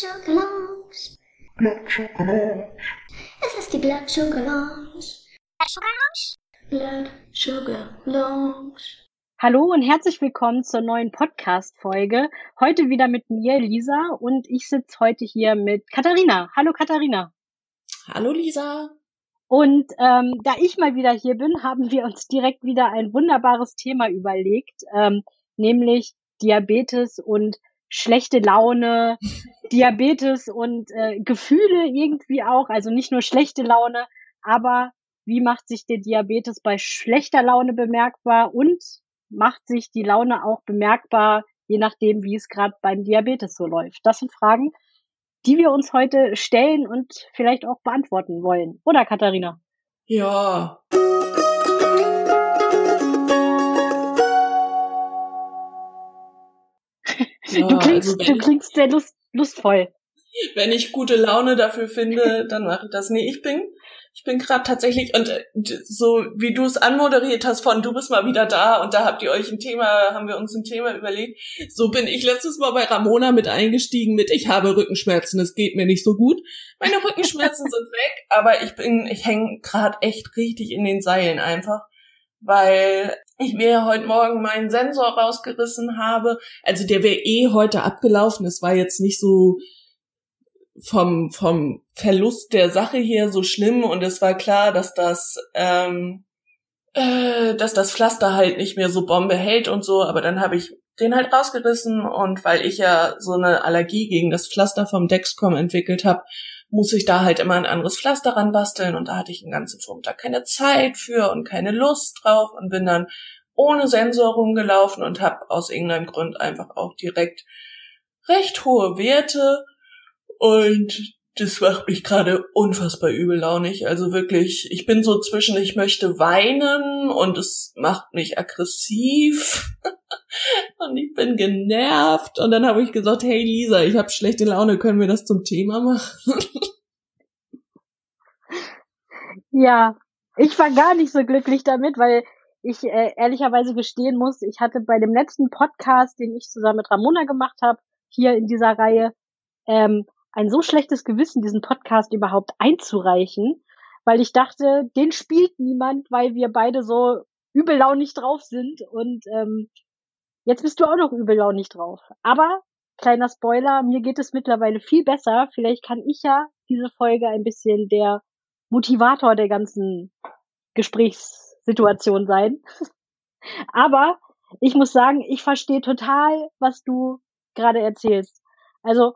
Schokolange. Black Schokolange. Es ist die Black Schokolange. Black Schokolange. Hallo und herzlich willkommen zur neuen Podcast-Folge. Heute wieder mit mir, Lisa, und ich sitze heute hier mit Katharina. Hallo Katharina. Hallo Lisa. Und ähm, da ich mal wieder hier bin, haben wir uns direkt wieder ein wunderbares Thema überlegt, ähm, nämlich Diabetes und schlechte Laune, Diabetes und äh, Gefühle irgendwie auch, also nicht nur schlechte Laune, aber wie macht sich der Diabetes bei schlechter Laune bemerkbar und macht sich die Laune auch bemerkbar, je nachdem, wie es gerade beim Diabetes so läuft? Das sind Fragen, die wir uns heute stellen und vielleicht auch beantworten wollen. Oder Katharina? Ja. Ja, du, klingst, also du klingst sehr lust, lustvoll. Wenn ich gute Laune dafür finde, dann mache ich das. Nee, ich bin, ich bin gerade tatsächlich und äh, so wie du es anmoderiert hast von du bist mal wieder da und da habt ihr euch ein Thema, haben wir uns ein Thema überlegt. So bin ich letztes Mal bei Ramona mit eingestiegen mit ich habe Rückenschmerzen, es geht mir nicht so gut. Meine Rückenschmerzen sind weg, aber ich bin, ich hänge gerade echt richtig in den Seilen einfach weil ich mir heute Morgen meinen Sensor rausgerissen habe. Also der wäre eh heute abgelaufen. Es war jetzt nicht so vom, vom Verlust der Sache hier so schlimm und es war klar, dass das, ähm, äh, dass das Pflaster halt nicht mehr so Bombe hält und so, aber dann habe ich den halt rausgerissen und weil ich ja so eine Allergie gegen das Pflaster vom Dexcom entwickelt habe, muss ich da halt immer ein anderes Pflaster ranbasteln und da hatte ich den ganzen Vormittag keine Zeit für und keine Lust drauf und bin dann ohne Sensor rumgelaufen und habe aus irgendeinem Grund einfach auch direkt recht hohe Werte und das macht mich gerade unfassbar übellaunig. Also wirklich, ich bin so zwischen, ich möchte weinen und es macht mich aggressiv und ich bin genervt. Und dann habe ich gesagt, hey Lisa, ich habe schlechte Laune, können wir das zum Thema machen? ja, ich war gar nicht so glücklich damit, weil ich äh, ehrlicherweise gestehen muss, ich hatte bei dem letzten Podcast, den ich zusammen mit Ramona gemacht habe, hier in dieser Reihe, ähm, ein so schlechtes Gewissen, diesen Podcast überhaupt einzureichen, weil ich dachte, den spielt niemand, weil wir beide so übellaunig drauf sind und ähm, jetzt bist du auch noch übellaunig drauf. Aber kleiner Spoiler, mir geht es mittlerweile viel besser. Vielleicht kann ich ja diese Folge ein bisschen der Motivator der ganzen Gesprächssituation sein. Aber ich muss sagen, ich verstehe total, was du gerade erzählst. Also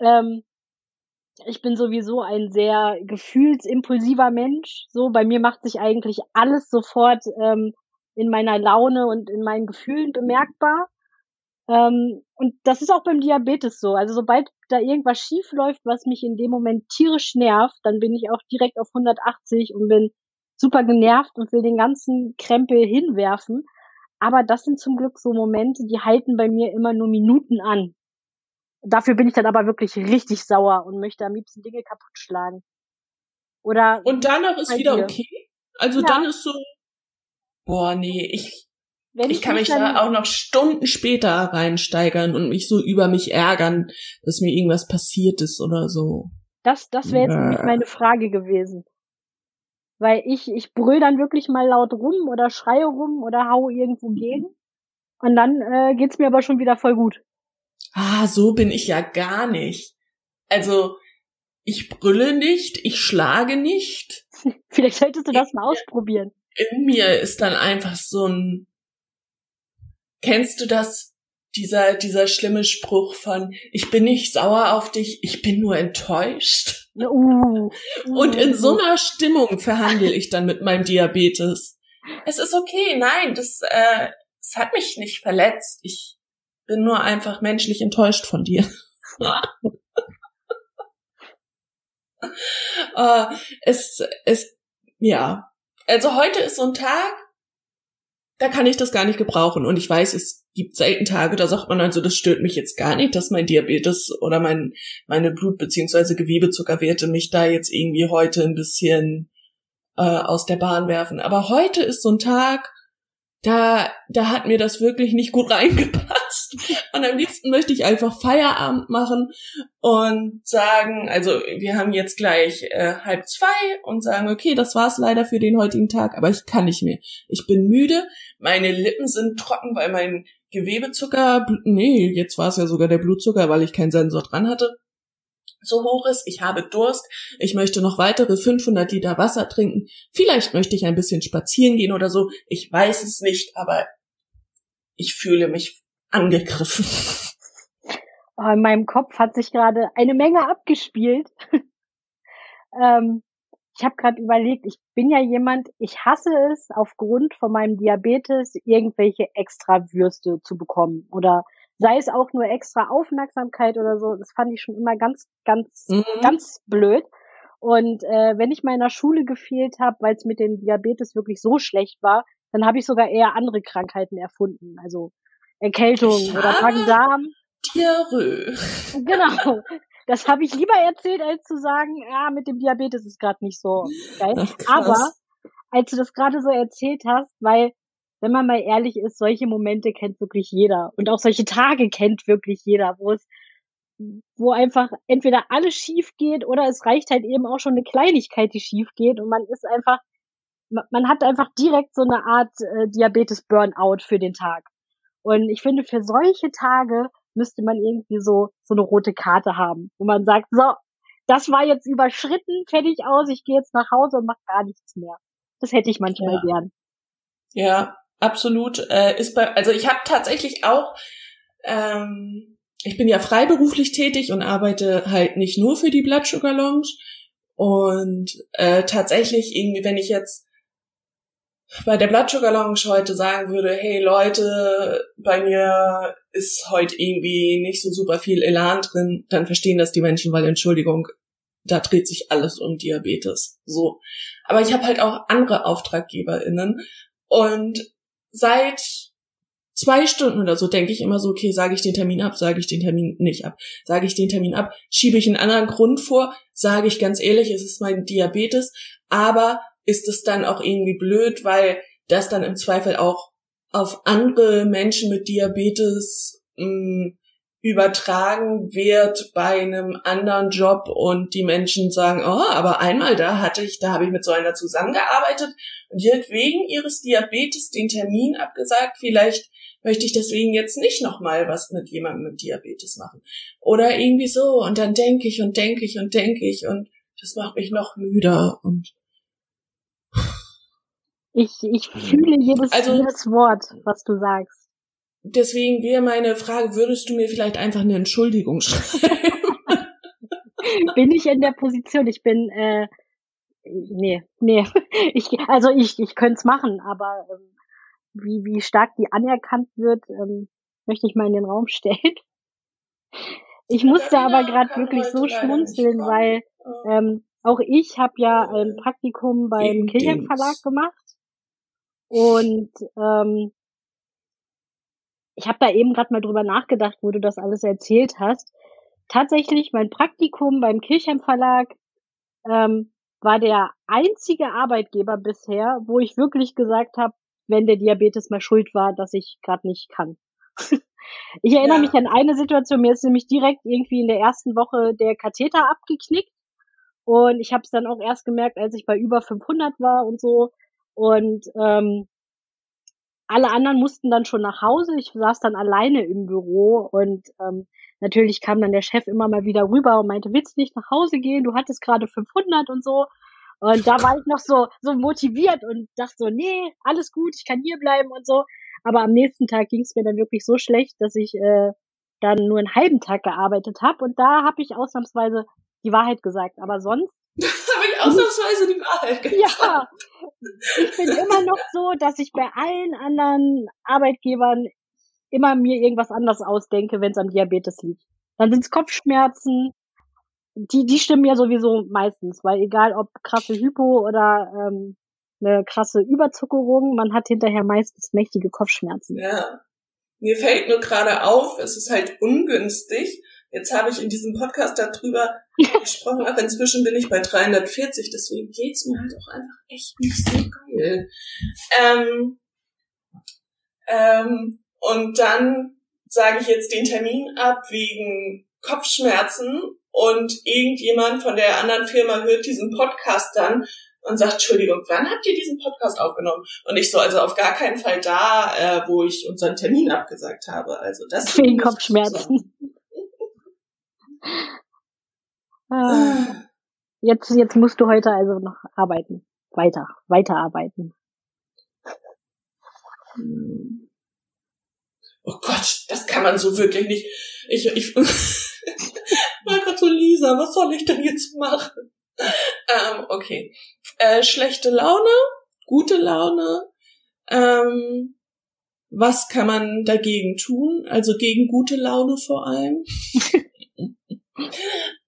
ähm, ich bin sowieso ein sehr gefühlsimpulsiver Mensch. So, bei mir macht sich eigentlich alles sofort ähm, in meiner Laune und in meinen Gefühlen bemerkbar. Ähm, und das ist auch beim Diabetes so. Also sobald da irgendwas schief läuft, was mich in dem Moment tierisch nervt, dann bin ich auch direkt auf 180 und bin super genervt und will den ganzen Krempel hinwerfen. Aber das sind zum Glück so Momente, die halten bei mir immer nur Minuten an. Dafür bin ich dann aber wirklich richtig sauer und möchte am liebsten Dinge kaputt schlagen. Oder und danach ist wieder dir. okay. Also ja. dann ist so, boah, nee, ich, Wenn ich kann mich da auch noch Stunden später reinsteigern und mich so über mich ärgern, dass mir irgendwas passiert ist oder so. Das, das wäre jetzt nämlich meine Frage gewesen. Weil ich, ich brüll dann wirklich mal laut rum oder schreie rum oder hau irgendwo gegen. Und dann äh, geht's mir aber schon wieder voll gut ah, so bin ich ja gar nicht. Also, ich brülle nicht, ich schlage nicht. Vielleicht solltest du das mal ausprobieren. In mir ist dann einfach so ein, kennst du das? Dieser, dieser schlimme Spruch von, ich bin nicht sauer auf dich, ich bin nur enttäuscht. Uh, uh, Und in so einer Stimmung verhandle ich dann mit meinem Diabetes. Es ist okay, nein, das, äh, es hat mich nicht verletzt. Ich, bin nur einfach menschlich enttäuscht von dir. uh, es, es, ja. Also heute ist so ein Tag, da kann ich das gar nicht gebrauchen. Und ich weiß, es gibt selten Tage, da sagt man also, das stört mich jetzt gar nicht, dass mein Diabetes oder mein, meine Blut- beziehungsweise Gewebezuckerwerte mich da jetzt irgendwie heute ein bisschen äh, aus der Bahn werfen. Aber heute ist so ein Tag, da, da hat mir das wirklich nicht gut reingepasst. Und am liebsten möchte ich einfach Feierabend machen und sagen, also wir haben jetzt gleich äh, halb zwei und sagen, okay, das war's leider für den heutigen Tag, aber ich kann nicht mehr. Ich bin müde, meine Lippen sind trocken, weil mein Gewebezucker, nee, jetzt war es ja sogar der Blutzucker, weil ich keinen Sensor dran hatte so hoch ist, ich habe Durst, ich möchte noch weitere 500 Liter Wasser trinken, vielleicht möchte ich ein bisschen spazieren gehen oder so, ich weiß es nicht, aber ich fühle mich angegriffen. Oh, in meinem Kopf hat sich gerade eine Menge abgespielt. ähm, ich habe gerade überlegt, ich bin ja jemand, ich hasse es aufgrund von meinem Diabetes irgendwelche extra Würste zu bekommen oder sei es auch nur extra Aufmerksamkeit oder so, das fand ich schon immer ganz, ganz, mhm. ganz blöd. Und äh, wenn ich mal in der Schule gefehlt habe, weil es mit dem Diabetes wirklich so schlecht war, dann habe ich sogar eher andere Krankheiten erfunden, also Erkältung ja, oder Magen-Darm. Diarrhoe. Genau. Das habe ich lieber erzählt, als zu sagen, ja, mit dem Diabetes ist gerade nicht so geil. Ach, Aber als du das gerade so erzählt hast, weil wenn man mal ehrlich ist, solche Momente kennt wirklich jeder. Und auch solche Tage kennt wirklich jeder, wo es, wo einfach entweder alles schief geht oder es reicht halt eben auch schon eine Kleinigkeit, die schief geht und man ist einfach, man hat einfach direkt so eine Art äh, Diabetes-Burnout für den Tag. Und ich finde, für solche Tage müsste man irgendwie so, so eine rote Karte haben, wo man sagt, so, das war jetzt überschritten, fertig aus, ich gehe jetzt nach Hause und mache gar nichts mehr. Das hätte ich manchmal ja. gern. Ja, absolut. Äh, ist bei, also ich habe tatsächlich auch, ähm, ich bin ja freiberuflich tätig und arbeite halt nicht nur für die Blood Sugar Lounge. Und äh, tatsächlich irgendwie, wenn ich jetzt bei der Blood Sugar Lounge heute sagen würde, hey Leute, bei mir ist heute irgendwie nicht so super viel Elan drin, dann verstehen das die Menschen, weil Entschuldigung, da dreht sich alles um Diabetes. So. Aber ich habe halt auch andere AuftraggeberInnen und seit zwei Stunden oder so denke ich immer so, okay, sage ich den Termin ab, sage ich den Termin nicht ab, sage ich den Termin ab, schiebe ich einen anderen Grund vor, sage ich ganz ehrlich, es ist mein Diabetes, aber ist es dann auch irgendwie blöd, weil das dann im Zweifel auch auf andere Menschen mit Diabetes mh, mm, übertragen wird bei einem anderen Job und die Menschen sagen, oh, aber einmal da hatte ich, da habe ich mit so einer zusammengearbeitet und die hat wegen ihres Diabetes den Termin abgesagt. Vielleicht möchte ich deswegen jetzt nicht nochmal was mit jemandem mit Diabetes machen. Oder irgendwie so. Und dann denke ich und denke ich und denke ich und das macht mich noch müder und ich, ich fühle jedes, also, jedes Wort, was du sagst. Deswegen wäre meine Frage, würdest du mir vielleicht einfach eine Entschuldigung schreiben? bin ich in der Position, ich bin, äh, nee, nee. Ich, also ich, ich könnte es machen, aber ähm, wie, wie stark die anerkannt wird, ähm, möchte ich mal in den Raum stellen. Ich musste aber gerade wirklich so schmunzeln, weil ähm, auch ich habe ja ein Praktikum beim Kirchen Verlag gemacht und ähm, ich habe da eben gerade mal drüber nachgedacht, wo du das alles erzählt hast. Tatsächlich, mein Praktikum beim Kirchheim Verlag ähm, war der einzige Arbeitgeber bisher, wo ich wirklich gesagt habe, wenn der Diabetes mal schuld war, dass ich gerade nicht kann. ich erinnere ja. mich an eine Situation, mir ist nämlich direkt irgendwie in der ersten Woche der Katheter abgeknickt und ich habe es dann auch erst gemerkt, als ich bei über 500 war und so und ähm, alle anderen mussten dann schon nach Hause. Ich saß dann alleine im Büro und ähm, natürlich kam dann der Chef immer mal wieder rüber und meinte, willst nicht nach Hause gehen? Du hattest gerade 500 und so. Und da war ich noch so, so motiviert und dachte so, nee, alles gut, ich kann hier bleiben und so. Aber am nächsten Tag ging es mir dann wirklich so schlecht, dass ich äh, dann nur einen halben Tag gearbeitet habe. Und da habe ich ausnahmsweise die Wahrheit gesagt. Aber sonst habe ich ausnahmsweise die Wahrheit gesagt. Ja, ich bin immer noch so, dass ich bei allen anderen Arbeitgebern immer mir irgendwas anderes ausdenke, wenn es am Diabetes liegt. Dann sind es Kopfschmerzen. Die, die stimmen ja sowieso meistens, weil egal ob krasse Hypo oder ähm, eine krasse Überzuckerung, man hat hinterher meistens mächtige Kopfschmerzen. Ja. Mir fällt nur gerade auf, es ist halt ungünstig, Jetzt habe ich in diesem Podcast darüber gesprochen, aber inzwischen bin ich bei 340, deswegen geht's mir halt auch einfach echt nicht so geil. Ähm, ähm, und dann sage ich jetzt den Termin ab wegen Kopfschmerzen und irgendjemand von der anderen Firma hört diesen Podcast dann und sagt, Entschuldigung, wann habt ihr diesen Podcast aufgenommen? Und ich so, also auf gar keinen Fall da, äh, wo ich unseren Termin abgesagt habe. Also das wegen Kopfschmerzen. ah. Jetzt, jetzt musst du heute also noch arbeiten. Weiter, weiterarbeiten. Oh Gott, das kann man so wirklich nicht. Ich, ich war gerade so, Lisa, was soll ich denn jetzt machen? Ähm, okay. Äh, schlechte Laune, gute Laune. Ähm, was kann man dagegen tun? Also gegen gute Laune vor allem.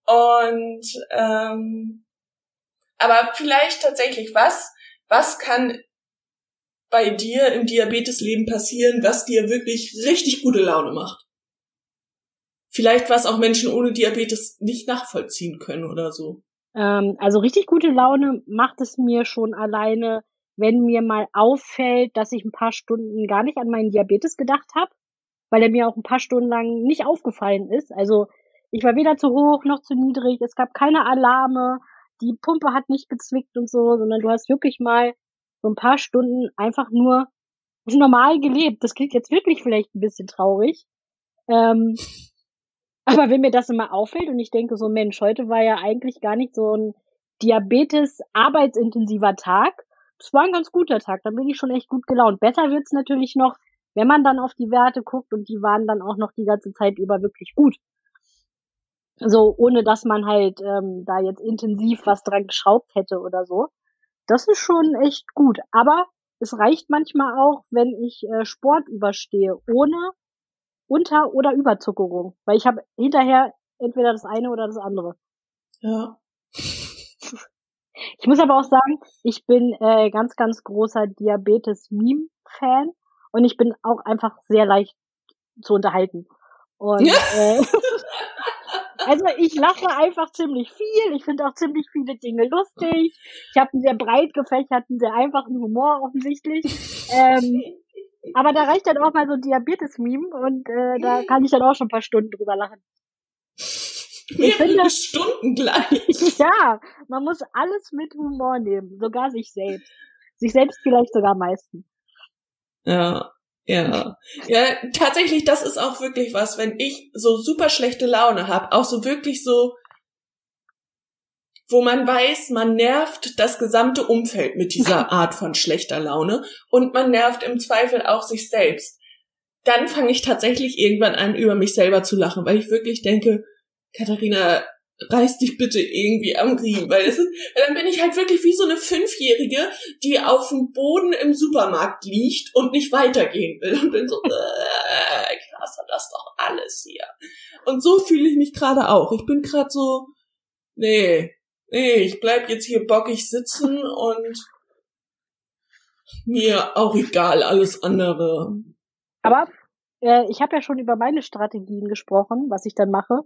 Und ähm, aber vielleicht tatsächlich, was, was kann bei dir im Diabetesleben passieren, was dir wirklich richtig gute Laune macht? Vielleicht was auch Menschen ohne Diabetes nicht nachvollziehen können oder so. Ähm, also richtig gute Laune macht es mir schon alleine, wenn mir mal auffällt, dass ich ein paar Stunden gar nicht an meinen Diabetes gedacht habe, weil er mir auch ein paar Stunden lang nicht aufgefallen ist. Also ich war weder zu hoch noch zu niedrig, es gab keine Alarme, die Pumpe hat nicht gezwickt und so, sondern du hast wirklich mal so ein paar Stunden einfach nur normal gelebt. Das klingt jetzt wirklich vielleicht ein bisschen traurig. Ähm, aber wenn mir das immer auffällt und ich denke so, Mensch, heute war ja eigentlich gar nicht so ein Diabetes-arbeitsintensiver Tag. Das war ein ganz guter Tag, dann bin ich schon echt gut gelaunt. Besser wird's natürlich noch, wenn man dann auf die Werte guckt und die waren dann auch noch die ganze Zeit über wirklich gut. So, ohne dass man halt ähm, da jetzt intensiv was dran geschraubt hätte oder so. Das ist schon echt gut. Aber es reicht manchmal auch, wenn ich äh, Sport überstehe, ohne Unter- oder Überzuckerung. Weil ich habe hinterher entweder das eine oder das andere. Ja. Ich muss aber auch sagen, ich bin äh, ganz, ganz großer Diabetes-Meme-Fan und ich bin auch einfach sehr leicht zu unterhalten. Und äh, Also ich lache einfach ziemlich viel. Ich finde auch ziemlich viele Dinge lustig. Ich habe einen sehr breit gefächerten, sehr einfachen Humor offensichtlich. Ähm, aber da reicht dann auch mal so ein Diabetes-Meme und äh, da kann ich dann auch schon ein paar Stunden drüber lachen. Ich finde, Stunden gleich. Ja, man muss alles mit Humor nehmen, sogar sich selbst. Sich selbst vielleicht sogar am meisten. Ja. Ja, ja, tatsächlich, das ist auch wirklich was, wenn ich so super schlechte Laune habe, auch so wirklich so, wo man weiß, man nervt das gesamte Umfeld mit dieser Art von schlechter Laune und man nervt im Zweifel auch sich selbst. Dann fange ich tatsächlich irgendwann an, über mich selber zu lachen, weil ich wirklich denke, Katharina, reiß dich bitte irgendwie am Riemen, weil es ist, dann bin ich halt wirklich wie so eine Fünfjährige, die auf dem Boden im Supermarkt liegt und nicht weitergehen will und bin so, äh, krass, das doch alles hier. Und so fühle ich mich gerade auch. Ich bin gerade so, nee, nee, ich bleib jetzt hier bockig sitzen und mir auch egal alles andere. Aber äh, ich habe ja schon über meine Strategien gesprochen, was ich dann mache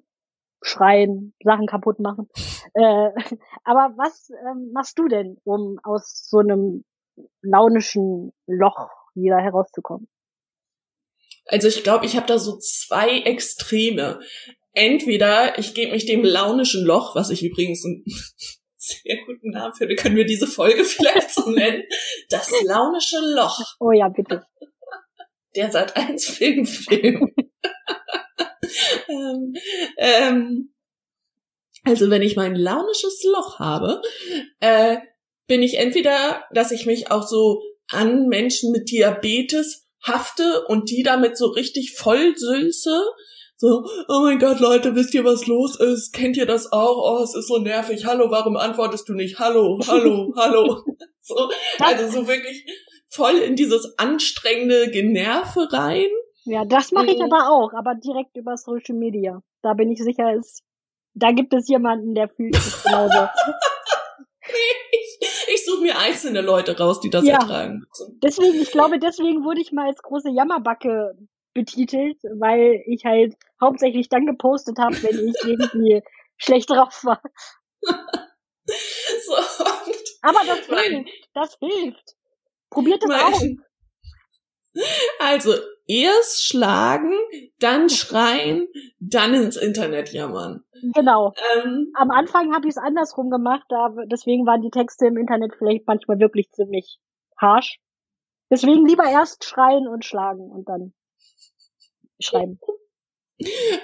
schreien, Sachen kaputt machen. Äh, aber was ähm, machst du denn, um aus so einem launischen Loch wieder herauszukommen? Also ich glaube, ich habe da so zwei Extreme. Entweder ich gebe mich dem launischen Loch, was ich übrigens einen sehr guten Namen finde, können wir diese Folge vielleicht so nennen. Das launische Loch. Oh ja, bitte. Der Sat 1 Filmfilm. Ähm, ähm, also wenn ich mein launisches Loch habe, äh, bin ich entweder, dass ich mich auch so an Menschen mit Diabetes hafte und die damit so richtig voll sülze. So, oh mein Gott, Leute, wisst ihr, was los ist? Kennt ihr das auch? Oh, es ist so nervig. Hallo, warum antwortest du nicht? Hallo, hallo, hallo. So, also so wirklich voll in dieses anstrengende Generve rein. Ja, das mache ich mhm. aber auch, aber direkt über Social Media. Da bin ich sicher, ist, da gibt es jemanden, der fühlt sich genauso. ich, ich suche mir einzelne Leute raus, die das ja. ertragen müssen. Deswegen, ich glaube, deswegen wurde ich mal als große Jammerbacke betitelt, weil ich halt hauptsächlich dann gepostet habe, wenn ich irgendwie schlecht drauf war. so, aber das hilft, das hilft. Probiert es aus. Also, erst schlagen, dann schreien, dann ins Internet jammern. Genau. Ähm, Am Anfang habe ich es andersrum gemacht, da, deswegen waren die Texte im Internet vielleicht manchmal wirklich ziemlich harsh. Deswegen lieber erst schreien und schlagen und dann schreiben.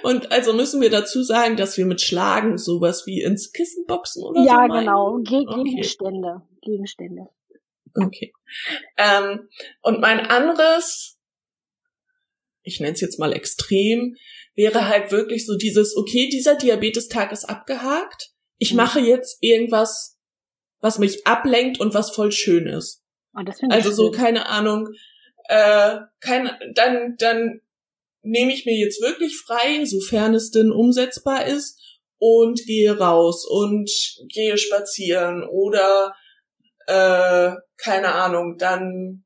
Und also müssen wir dazu sagen, dass wir mit Schlagen sowas wie ins Kissen boxen oder ja, so? Ja, genau. Ge okay. Gegenstände. Gegenstände. Okay. Ähm, und mein anderes, ich nenne es jetzt mal extrem, wäre halt wirklich so dieses, okay, dieser Diabetestag ist abgehakt. Ich mhm. mache jetzt irgendwas, was mich ablenkt und was voll schön ist. Oh, also so, keine Ahnung, äh, kein, dann, dann nehme ich mir jetzt wirklich frei, sofern es denn umsetzbar ist, und gehe raus und gehe spazieren oder äh, keine Ahnung, dann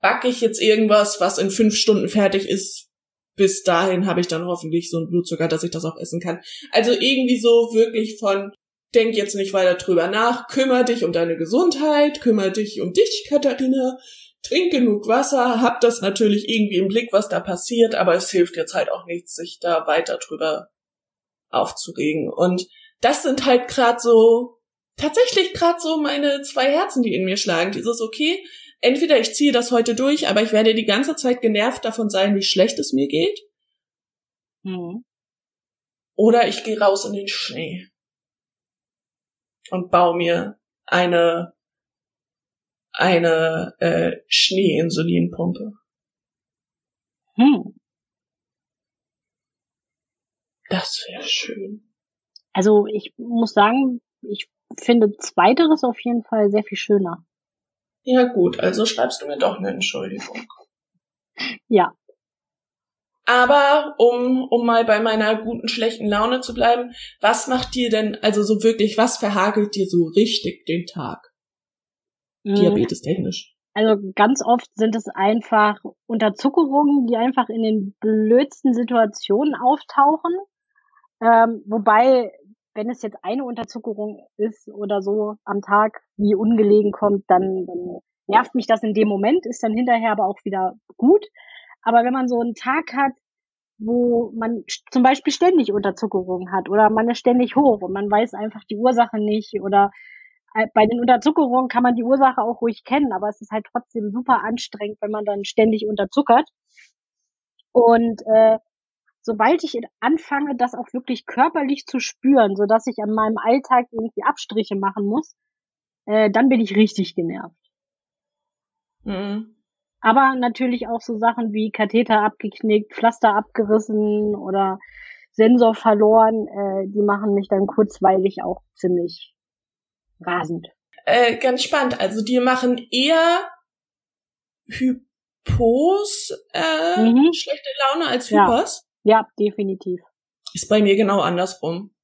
backe ich jetzt irgendwas, was in fünf Stunden fertig ist. Bis dahin habe ich dann hoffentlich so einen Blutzucker, dass ich das auch essen kann. Also irgendwie so wirklich von, denk jetzt nicht weiter drüber nach, kümmere dich um deine Gesundheit, kümmere dich um dich, Katharina, trink genug Wasser, hab das natürlich irgendwie im Blick, was da passiert, aber es hilft jetzt halt auch nichts, sich da weiter drüber aufzuregen. Und das sind halt gerade so, tatsächlich gerade so meine zwei Herzen, die in mir schlagen. Dieses, okay, entweder ich ziehe das heute durch, aber ich werde die ganze Zeit genervt davon sein, wie schlecht es mir geht. Mhm. Oder ich gehe raus in den Schnee und baue mir eine eine äh, Schneeinsulinpumpe. Hm. Das wäre schön. Also ich muss sagen, ich finde zweiteres auf jeden Fall sehr viel schöner. Ja gut, also schreibst du mir doch eine Entschuldigung. ja. Aber um, um mal bei meiner guten, schlechten Laune zu bleiben, was macht dir denn, also so wirklich, was verhagelt dir so richtig den Tag? Mhm. Diabetes technisch. Also ganz oft sind es einfach Unterzuckerungen, die einfach in den blödsten Situationen auftauchen. Ähm, wobei, wenn es jetzt eine Unterzuckerung ist oder so am Tag, wie ungelegen kommt, dann, dann nervt mich das in dem Moment, ist dann hinterher aber auch wieder gut. Aber wenn man so einen Tag hat, wo man zum Beispiel ständig Unterzuckerung hat oder man ist ständig hoch und man weiß einfach die Ursache nicht oder äh, bei den Unterzuckerungen kann man die Ursache auch ruhig kennen, aber es ist halt trotzdem super anstrengend, wenn man dann ständig unterzuckert. Und äh, sobald ich anfange, das auch wirklich körperlich zu spüren, so dass ich an meinem Alltag irgendwie Abstriche machen muss, äh, dann bin ich richtig genervt. Mhm. Aber natürlich auch so Sachen wie Katheter abgeknickt, Pflaster abgerissen oder Sensor verloren, äh, die machen mich dann kurzweilig auch ziemlich rasend. Äh, ganz spannend. Also die machen eher Hypos äh, mhm. schlechte Laune als Hypos. Ja. definitiv. Ist bei mir genau andersrum.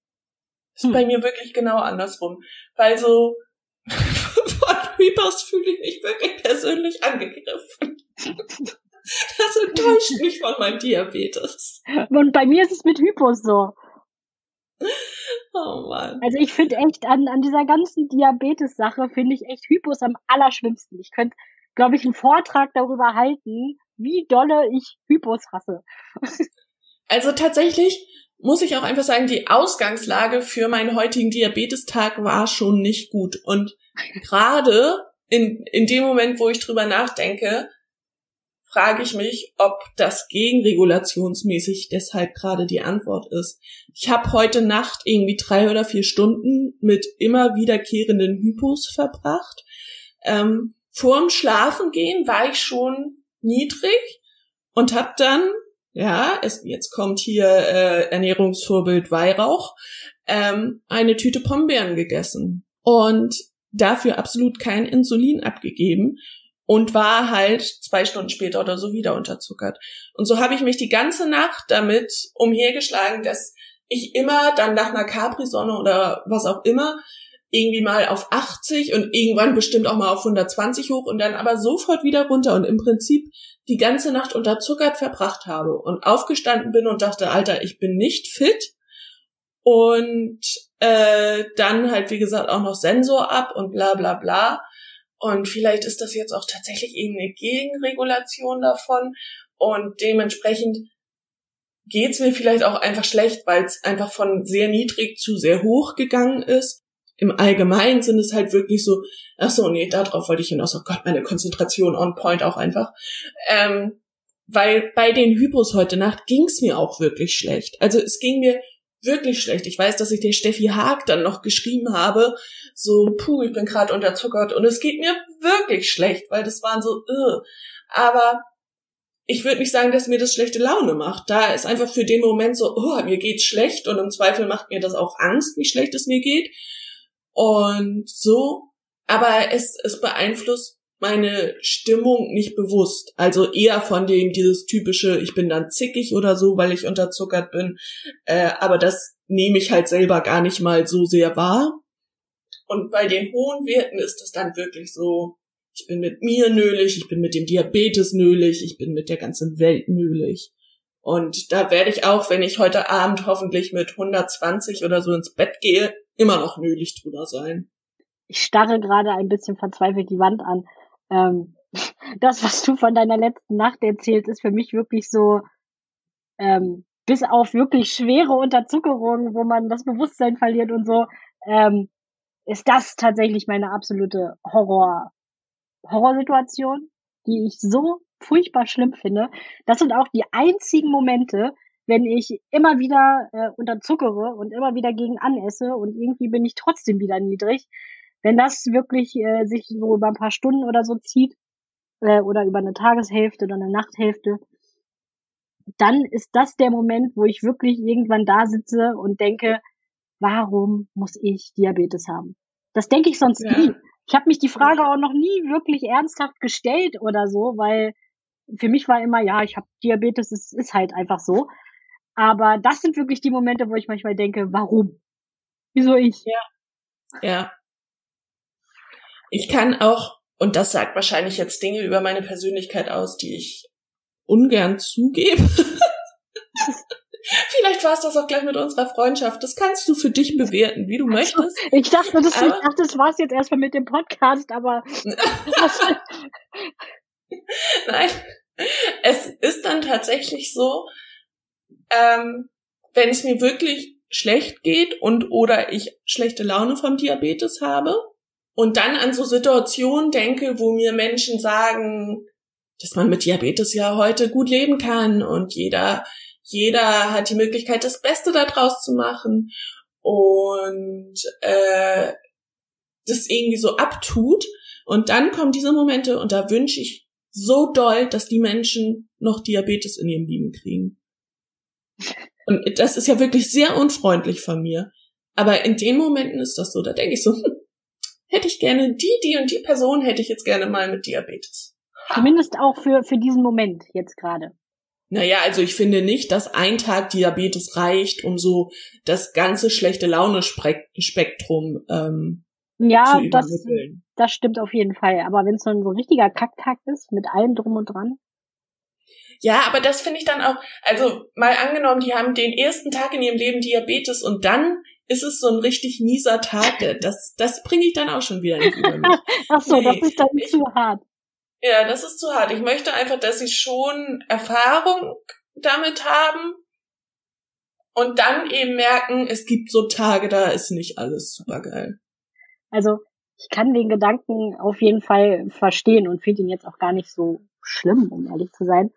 Ist hm. bei mir wirklich genau andersrum. Weil so von Hypos fühle ich mich wirklich persönlich angegriffen. Das enttäuscht mich von meinem Diabetes. Und bei mir ist es mit Hypos so. Oh Mann. Also ich finde echt an, an dieser ganzen Diabetes-Sache finde ich echt Hypos am allerschlimmsten. Ich könnte, glaube ich, einen Vortrag darüber halten, wie dolle ich Hypos hasse. Also tatsächlich muss ich auch einfach sagen, die Ausgangslage für meinen heutigen Diabetestag war schon nicht gut. Und gerade in, in dem Moment, wo ich drüber nachdenke, frage ich mich, ob das gegenregulationsmäßig deshalb gerade die Antwort ist. Ich habe heute Nacht irgendwie drei oder vier Stunden mit immer wiederkehrenden Hypos verbracht. Ähm, vorm Schlafengehen war ich schon niedrig und habe dann, ja, es, jetzt kommt hier äh, Ernährungsvorbild Weihrauch, ähm, eine Tüte Pombeeren gegessen und dafür absolut kein Insulin abgegeben und war halt zwei Stunden später oder so wieder unterzuckert. Und so habe ich mich die ganze Nacht damit umhergeschlagen, dass ich immer dann nach einer Capri-Sonne oder was auch immer irgendwie mal auf 80 und irgendwann bestimmt auch mal auf 120 hoch und dann aber sofort wieder runter und im Prinzip die ganze Nacht unterzuckert verbracht habe und aufgestanden bin und dachte, Alter, ich bin nicht fit und äh, dann halt wie gesagt auch noch Sensor ab und bla bla bla Und vielleicht ist das jetzt auch tatsächlich eben eine Gegenregulation davon. Und dementsprechend geht's mir vielleicht auch einfach schlecht, weil es einfach von sehr niedrig zu sehr hoch gegangen ist. Im Allgemeinen sind es halt wirklich so, ach so, nee, darauf wollte ich hinaus. Oh Gott, meine Konzentration on point auch einfach. Ähm, weil bei den Hypos heute Nacht ging's mir auch wirklich schlecht. Also es ging mir wirklich schlecht. Ich weiß, dass ich der Steffi Haag dann noch geschrieben habe, so, puh, ich bin gerade unterzuckert und es geht mir wirklich schlecht, weil das waren so, uh. aber ich würde nicht sagen, dass mir das schlechte Laune macht. Da ist einfach für den Moment so, oh, mir geht's schlecht und im Zweifel macht mir das auch Angst, wie schlecht es mir geht. Und so, aber es, es beeinflusst meine Stimmung nicht bewusst. Also eher von dem dieses typische, ich bin dann zickig oder so, weil ich unterzuckert bin. Äh, aber das nehme ich halt selber gar nicht mal so sehr wahr. Und bei den hohen Werten ist es dann wirklich so, ich bin mit mir nölig, ich bin mit dem Diabetes nölig, ich bin mit der ganzen Welt nölig. Und da werde ich auch, wenn ich heute Abend hoffentlich mit 120 oder so ins Bett gehe, immer noch nölig drüber sein. Ich starre gerade ein bisschen verzweifelt die Wand an. Ähm, das, was du von deiner letzten Nacht erzählst, ist für mich wirklich so, ähm, bis auf wirklich schwere Unterzuckerungen, wo man das Bewusstsein verliert und so, ähm, ist das tatsächlich meine absolute Horror, Horrorsituation, die ich so furchtbar schlimm finde. Das sind auch die einzigen Momente, wenn ich immer wieder äh, unterzuckere und immer wieder gegen anesse und irgendwie bin ich trotzdem wieder niedrig. Wenn das wirklich äh, sich so über ein paar Stunden oder so zieht äh, oder über eine Tageshälfte oder eine Nachthälfte, dann ist das der Moment, wo ich wirklich irgendwann da sitze und denke, warum muss ich Diabetes haben? Das denke ich sonst ja. nie. Ich habe mich die Frage auch noch nie wirklich ernsthaft gestellt oder so, weil für mich war immer, ja, ich habe Diabetes, es ist halt einfach so. Aber das sind wirklich die Momente, wo ich manchmal denke, warum? Wieso ich? Ja. Ja. Ich kann auch, und das sagt wahrscheinlich jetzt Dinge über meine Persönlichkeit aus, die ich ungern zugebe. Vielleicht war es das auch gleich mit unserer Freundschaft. Das kannst du für dich bewerten, wie du möchtest. Ich dachte, das, aber, ich dachte, das war's jetzt erstmal mit dem Podcast, aber. Nein. Es ist dann tatsächlich so, ähm, wenn es mir wirklich schlecht geht und oder ich schlechte Laune vom Diabetes habe, und dann an so Situationen denke, wo mir Menschen sagen, dass man mit Diabetes ja heute gut leben kann und jeder, jeder hat die Möglichkeit, das Beste daraus zu machen und äh, das irgendwie so abtut. Und dann kommen diese Momente und da wünsche ich so doll, dass die Menschen noch Diabetes in ihrem Leben kriegen. Und das ist ja wirklich sehr unfreundlich von mir. Aber in den Momenten ist das so, da denke ich so, hm, hätte ich gerne die, die und die Person hätte ich jetzt gerne mal mit Diabetes. Ha. Zumindest auch für, für diesen Moment jetzt gerade. Naja, also ich finde nicht, dass ein Tag Diabetes reicht, um so das ganze schlechte Laune-Spektrum ähm, ja, zu das, das stimmt auf jeden Fall. Aber wenn es so ein so richtiger Kacktag ist, mit allem drum und dran. Ja, aber das finde ich dann auch, also mal angenommen, die haben den ersten Tag in ihrem Leben Diabetes und dann ist es so ein richtig mieser Tag. Das, das bringe ich dann auch schon wieder nicht über mich. Ach so, nee, das ist dann ich, zu hart. Ja, das ist zu hart. Ich möchte einfach, dass sie schon Erfahrung damit haben und dann eben merken, es gibt so Tage, da ist nicht alles super geil. Also, ich kann den Gedanken auf jeden Fall verstehen und finde ihn jetzt auch gar nicht so schlimm, um ehrlich zu sein.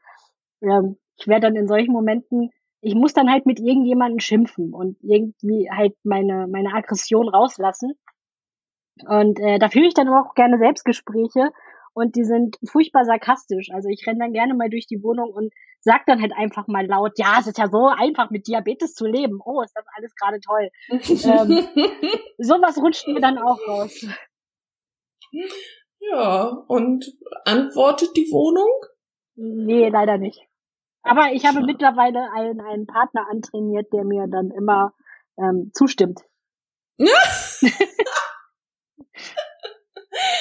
Ähm, ich werde dann in solchen Momenten ich muss dann halt mit irgendjemanden schimpfen und irgendwie halt meine, meine Aggression rauslassen. Und äh, da führe ich dann auch gerne Selbstgespräche und die sind furchtbar sarkastisch. Also ich renne dann gerne mal durch die Wohnung und sag dann halt einfach mal laut, ja, es ist ja so einfach mit Diabetes zu leben. Oh, ist das alles gerade toll. ähm, sowas rutscht mir dann auch raus. Ja, und antwortet die Wohnung? Nee, leider nicht. Aber ich habe mittlerweile einen, einen Partner antrainiert, der mir dann immer ähm, zustimmt.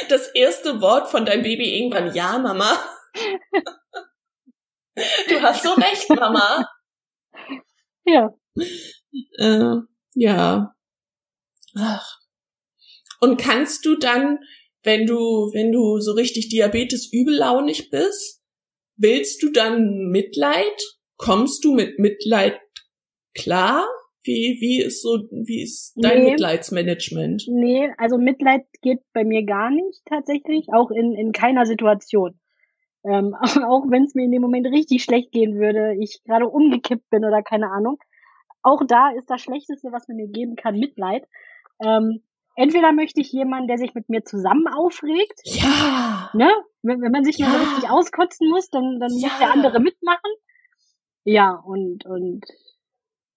das erste Wort von deinem Baby irgendwann, ja, Mama. Du hast so recht, Mama. Ja. Äh, ja. Ach. Und kannst du dann, wenn du, wenn du so richtig Diabetes übellaunig bist, willst du dann Mitleid? Kommst du mit Mitleid klar? Wie, wie ist so, wie ist dein nee, Mitleidsmanagement? Nee, also Mitleid geht bei mir gar nicht tatsächlich, auch in, in keiner Situation. Ähm, auch wenn es mir in dem Moment richtig schlecht gehen würde, ich gerade umgekippt bin oder keine Ahnung. Auch da ist das Schlechteste, was man mir geben kann, Mitleid. Ähm, entweder möchte ich jemanden, der sich mit mir zusammen aufregt. Ja. Ne? Wenn, wenn man sich ja. mal richtig auskotzen muss, dann, dann ja. muss der andere mitmachen. Ja, und, und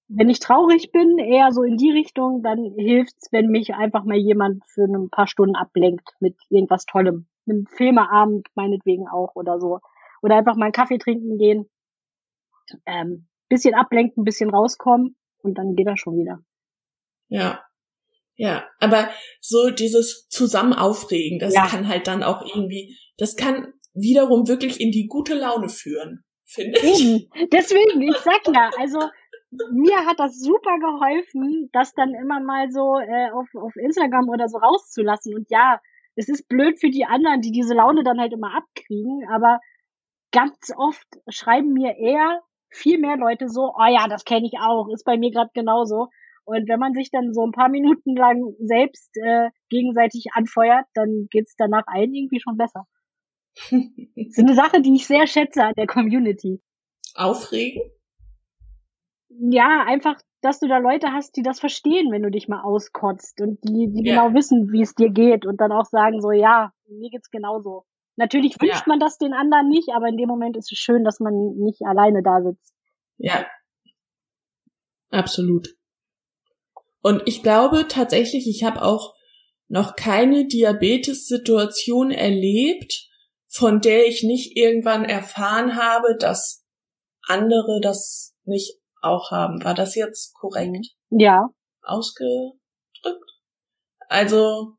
wenn ich traurig bin, eher so in die Richtung, dann hilft's, wenn mich einfach mal jemand für ein paar Stunden ablenkt mit irgendwas Tollem. Einem Filmeabend meinetwegen auch oder so. Oder einfach mal einen Kaffee trinken gehen. Ähm, bisschen ablenken, bisschen rauskommen und dann geht das schon wieder. Ja. Ja, aber so dieses zusammen aufregen, das ja. kann halt dann auch irgendwie, das kann wiederum wirklich in die gute Laune führen, finde ich. Deswegen, ich sag ja, also mir hat das super geholfen, das dann immer mal so äh, auf, auf Instagram oder so rauszulassen. Und ja, es ist blöd für die anderen, die diese Laune dann halt immer abkriegen, aber ganz oft schreiben mir eher viel mehr Leute so, oh ja, das kenne ich auch, ist bei mir gerade genauso. Und wenn man sich dann so ein paar Minuten lang selbst äh, gegenseitig anfeuert, dann geht's danach allen irgendwie schon besser. Das ist eine Sache, die ich sehr schätze an der Community. Aufregen? ja, einfach, dass du da Leute hast, die das verstehen, wenn du dich mal auskotzt und die, die ja. genau wissen, wie es dir geht und dann auch sagen so, ja, mir geht's genauso. Natürlich wünscht ja. man das den anderen nicht, aber in dem Moment ist es schön, dass man nicht alleine da sitzt. Ja. Absolut. Und ich glaube tatsächlich, ich habe auch noch keine Diabetes-Situation erlebt, von der ich nicht irgendwann erfahren habe, dass andere das nicht auch haben. War das jetzt korrekt? Ja. Ausgedrückt? Also,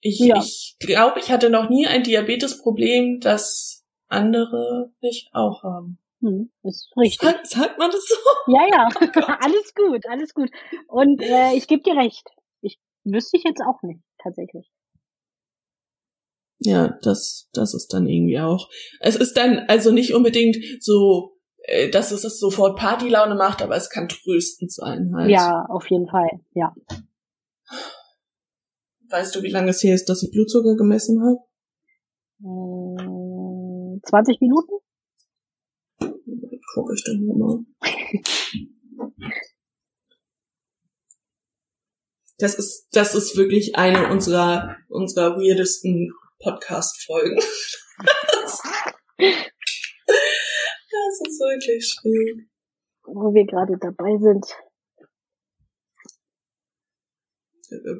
ich, ja. ich glaube, ich hatte noch nie ein Diabetesproblem, das andere nicht auch haben. Hm, ist richtig. Sagt, sagt man das so? Ja, ja. Oh alles gut, alles gut. Und äh, ich gebe dir recht. Ich wüsste ich jetzt auch nicht, tatsächlich. Ja, das, das ist dann irgendwie auch. Es ist dann also nicht unbedingt so äh, dass es sofort Partylaune macht, aber es kann tröstend sein halt. Ja, auf jeden Fall, ja. Weißt du, wie lange es her ist, dass ich Blutzucker gemessen habe? 20 Minuten? Guck ich dann mal. Das ist, das ist wirklich eine unserer, unserer weirdesten Podcast-Folgen. Das ist wirklich schräg. Wo wir gerade dabei sind.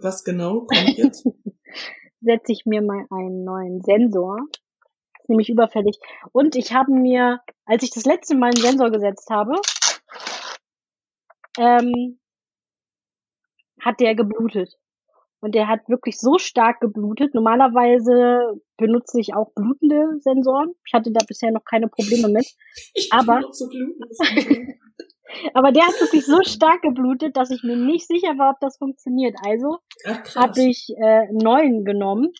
Was genau kommt jetzt? Setze ich mir mal einen neuen Sensor. ist nämlich überfällig. Und ich habe mir, als ich das letzte Mal einen Sensor gesetzt habe, ähm, hat der geblutet. Und der hat wirklich so stark geblutet. Normalerweise benutze ich auch blutende Sensoren. Ich hatte da bisher noch keine Probleme mit. Ich aber, aber der hat wirklich so stark geblutet, dass ich mir nicht sicher war, ob das funktioniert. Also habe ich äh, neuen genommen.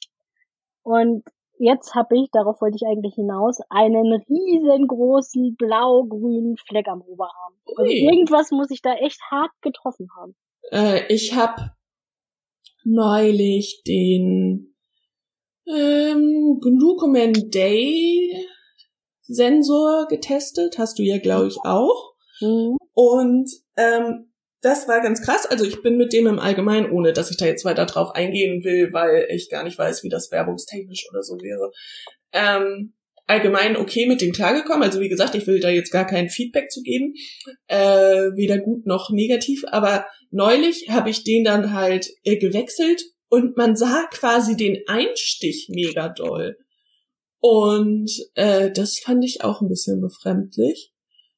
Und jetzt habe ich, darauf wollte ich eigentlich hinaus, einen riesengroßen blau-grünen Fleck am Oberarm. Also irgendwas muss ich da echt hart getroffen haben. Äh, ich habe neulich den ähm, Glucoman Day Sensor getestet. Hast du ja, glaube ich, auch. Mhm. Und ähm, das war ganz krass. Also ich bin mit dem im Allgemeinen, ohne dass ich da jetzt weiter drauf eingehen will, weil ich gar nicht weiß, wie das werbungstechnisch oder so wäre. Ähm, allgemein okay mit dem klargekommen. Also wie gesagt, ich will da jetzt gar kein Feedback zu geben, äh, weder gut noch negativ. Aber neulich habe ich den dann halt äh, gewechselt und man sah quasi den Einstich mega doll. Und äh, das fand ich auch ein bisschen befremdlich.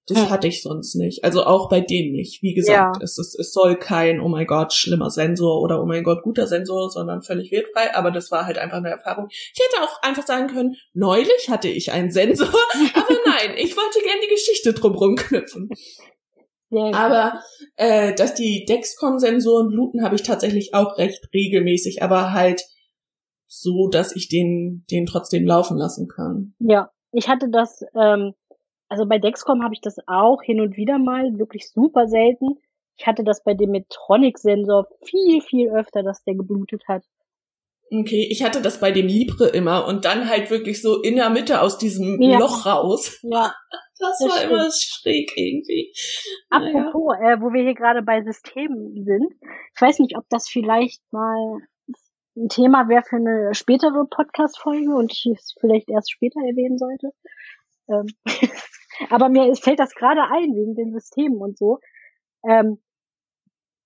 Das hm. hatte ich sonst nicht. Also auch bei denen nicht. Wie gesagt, ja. es, ist, es soll kein, oh mein Gott, schlimmer Sensor oder oh mein Gott, guter Sensor, sondern völlig wertfrei. Aber das war halt einfach eine Erfahrung. Ich hätte auch einfach sagen können, neulich hatte ich einen Sensor. aber nein, ich wollte gerne die Geschichte drumherum knüpfen. Ja, aber äh, dass die Dexcom-Sensoren bluten, habe ich tatsächlich auch recht regelmäßig, aber halt so, dass ich den, den trotzdem laufen lassen kann. Ja, ich hatte das, ähm, also bei Dexcom habe ich das auch hin und wieder mal, wirklich super selten. Ich hatte das bei dem Metronic-Sensor viel, viel öfter, dass der geblutet hat. Okay, ich hatte das bei dem Libre immer und dann halt wirklich so in der Mitte aus diesem ja. Loch raus. Ja. Das, das war stimmt. immer schräg irgendwie. Apropos, naja. äh, wo wir hier gerade bei Systemen sind, ich weiß nicht, ob das vielleicht mal ein Thema wäre für eine spätere Podcast-Folge und ich es vielleicht erst später erwähnen sollte. Ähm, aber mir fällt das gerade ein wegen den Systemen und so. Ähm,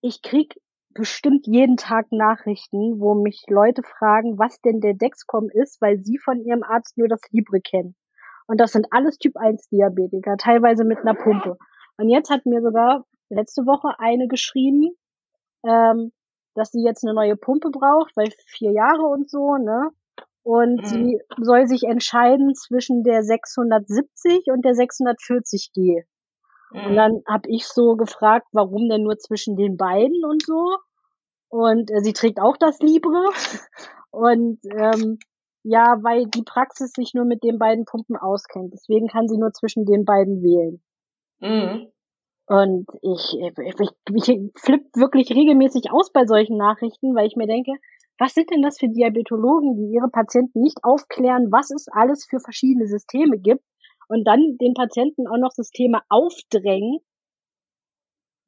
ich krieg bestimmt jeden Tag Nachrichten, wo mich Leute fragen, was denn der Dexcom ist, weil sie von ihrem Arzt nur das Libre kennen. Und das sind alles Typ 1 Diabetiker, teilweise mit einer Pumpe. Und jetzt hat mir sogar letzte Woche eine geschrieben, ähm, dass sie jetzt eine neue Pumpe braucht, weil vier Jahre und so, ne? Und mhm. sie soll sich entscheiden zwischen der 670 und der 640G. Mhm. Und dann habe ich so gefragt, warum denn nur zwischen den beiden und so. Und äh, sie trägt auch das Libre. Und ähm, ja, weil die Praxis sich nur mit den beiden Pumpen auskennt. Deswegen kann sie nur zwischen den beiden wählen. Mhm. Und ich, ich, ich, ich flipp wirklich regelmäßig aus bei solchen Nachrichten, weil ich mir denke, was sind denn das für Diabetologen, die ihre Patienten nicht aufklären, was es alles für verschiedene Systeme gibt und dann den Patienten auch noch Systeme aufdrängen,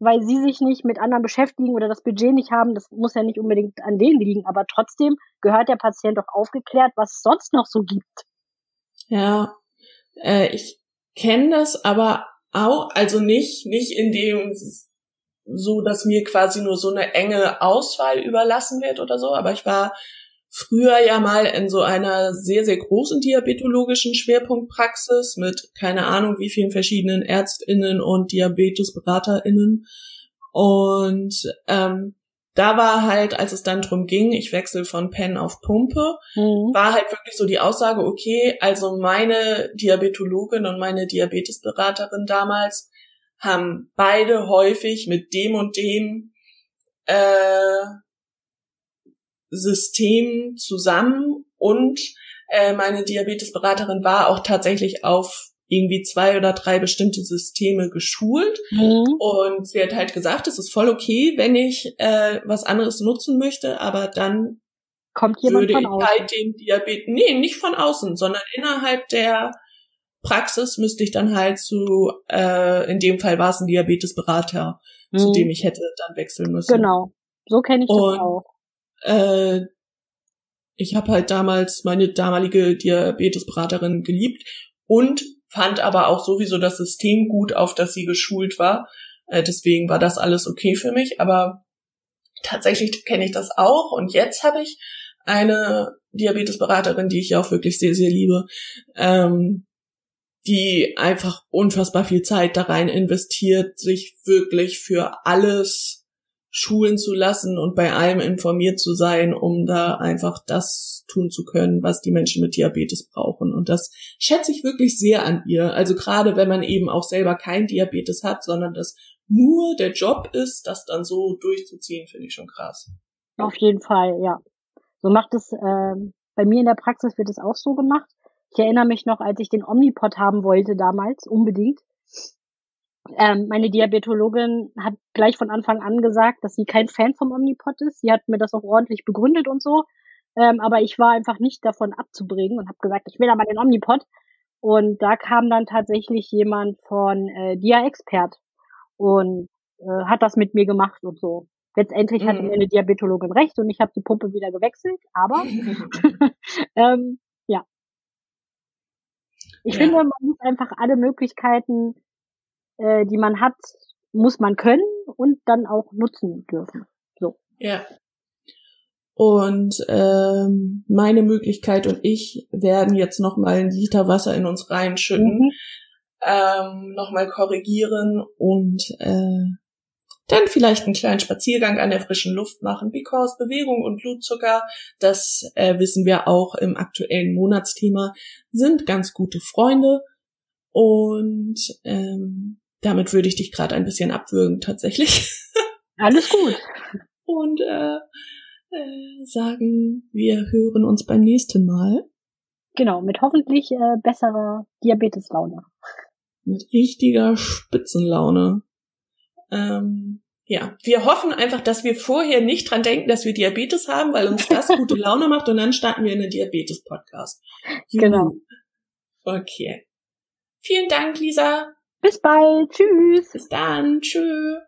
weil sie sich nicht mit anderen beschäftigen oder das Budget nicht haben. Das muss ja nicht unbedingt an denen liegen, aber trotzdem gehört der Patient doch aufgeklärt, was es sonst noch so gibt. Ja, äh, ich kenne das aber auch, also nicht, nicht in dem so, dass mir quasi nur so eine enge Auswahl überlassen wird oder so, aber ich war früher ja mal in so einer sehr, sehr großen diabetologischen Schwerpunktpraxis mit keine Ahnung wie vielen verschiedenen ÄrztInnen und DiabetesberaterInnen. Und ähm, da war halt, als es dann drum ging, ich wechsle von Pen auf Pumpe, mhm. war halt wirklich so die Aussage, okay, also meine Diabetologin und meine Diabetesberaterin damals haben beide häufig mit dem und dem äh, System zusammen und äh, meine Diabetesberaterin war auch tatsächlich auf irgendwie zwei oder drei bestimmte Systeme geschult mhm. und sie hat halt gesagt, es ist voll okay, wenn ich äh, was anderes nutzen möchte, aber dann kommt jemand würde von ich außen. halt den Diabetes, nee, nicht von außen, sondern innerhalb der Praxis müsste ich dann halt zu, äh, in dem Fall war es ein Diabetesberater, mhm. zu dem ich hätte dann wechseln müssen. Genau, so kenne ich und, das auch. Äh, ich habe halt damals meine damalige Diabetesberaterin geliebt und fand aber auch sowieso das System gut, auf das sie geschult war. Äh, deswegen war das alles okay für mich. Aber tatsächlich kenne ich das auch. Und jetzt habe ich eine Diabetesberaterin, die ich auch wirklich sehr, sehr liebe, ähm, die einfach unfassbar viel Zeit da rein investiert, sich wirklich für alles schulen zu lassen und bei allem informiert zu sein, um da einfach das tun zu können, was die Menschen mit Diabetes brauchen. Und das schätze ich wirklich sehr an ihr. Also gerade wenn man eben auch selber kein Diabetes hat, sondern das nur der Job ist, das dann so durchzuziehen, finde ich schon krass. Auf jeden Fall, ja. So macht es, äh, bei mir in der Praxis wird es auch so gemacht. Ich erinnere mich noch, als ich den Omnipod haben wollte damals, unbedingt, ähm, meine Diabetologin hat gleich von Anfang an gesagt, dass sie kein Fan vom Omnipod ist. Sie hat mir das auch ordentlich begründet und so. Ähm, aber ich war einfach nicht davon abzubringen und habe gesagt, ich will aber den Omnipod. Und da kam dann tatsächlich jemand von äh, Dia Expert und äh, hat das mit mir gemacht und so. Letztendlich mhm. hatte meine Diabetologin recht und ich habe die Pumpe wieder gewechselt, aber ähm, ja. Ich ja. finde, man muss einfach alle Möglichkeiten äh, die man hat, muss man können und dann auch nutzen dürfen. So. Ja. Und ähm, meine Möglichkeit und ich werden jetzt noch mal einen Liter Wasser in uns reinschütten, mhm. ähm, noch mal korrigieren und äh, dann vielleicht einen kleinen Spaziergang an der frischen Luft machen, because Bewegung und Blutzucker, das äh, wissen wir auch im aktuellen Monatsthema, sind ganz gute Freunde. Und ähm, damit würde ich dich gerade ein bisschen abwürgen, tatsächlich. Alles gut. Und äh, äh, sagen, wir hören uns beim nächsten Mal. Genau, mit hoffentlich äh, besserer Diabeteslaune. Mit richtiger Spitzenlaune. Ähm, ja, wir hoffen einfach, dass wir vorher nicht dran denken, dass wir Diabetes haben, weil uns das gute Laune macht und dann starten wir einen Diabetes-Podcast. Genau. Okay. Vielen Dank, Lisa. Bis bald. Tschüss. Bis dann. Tschüss.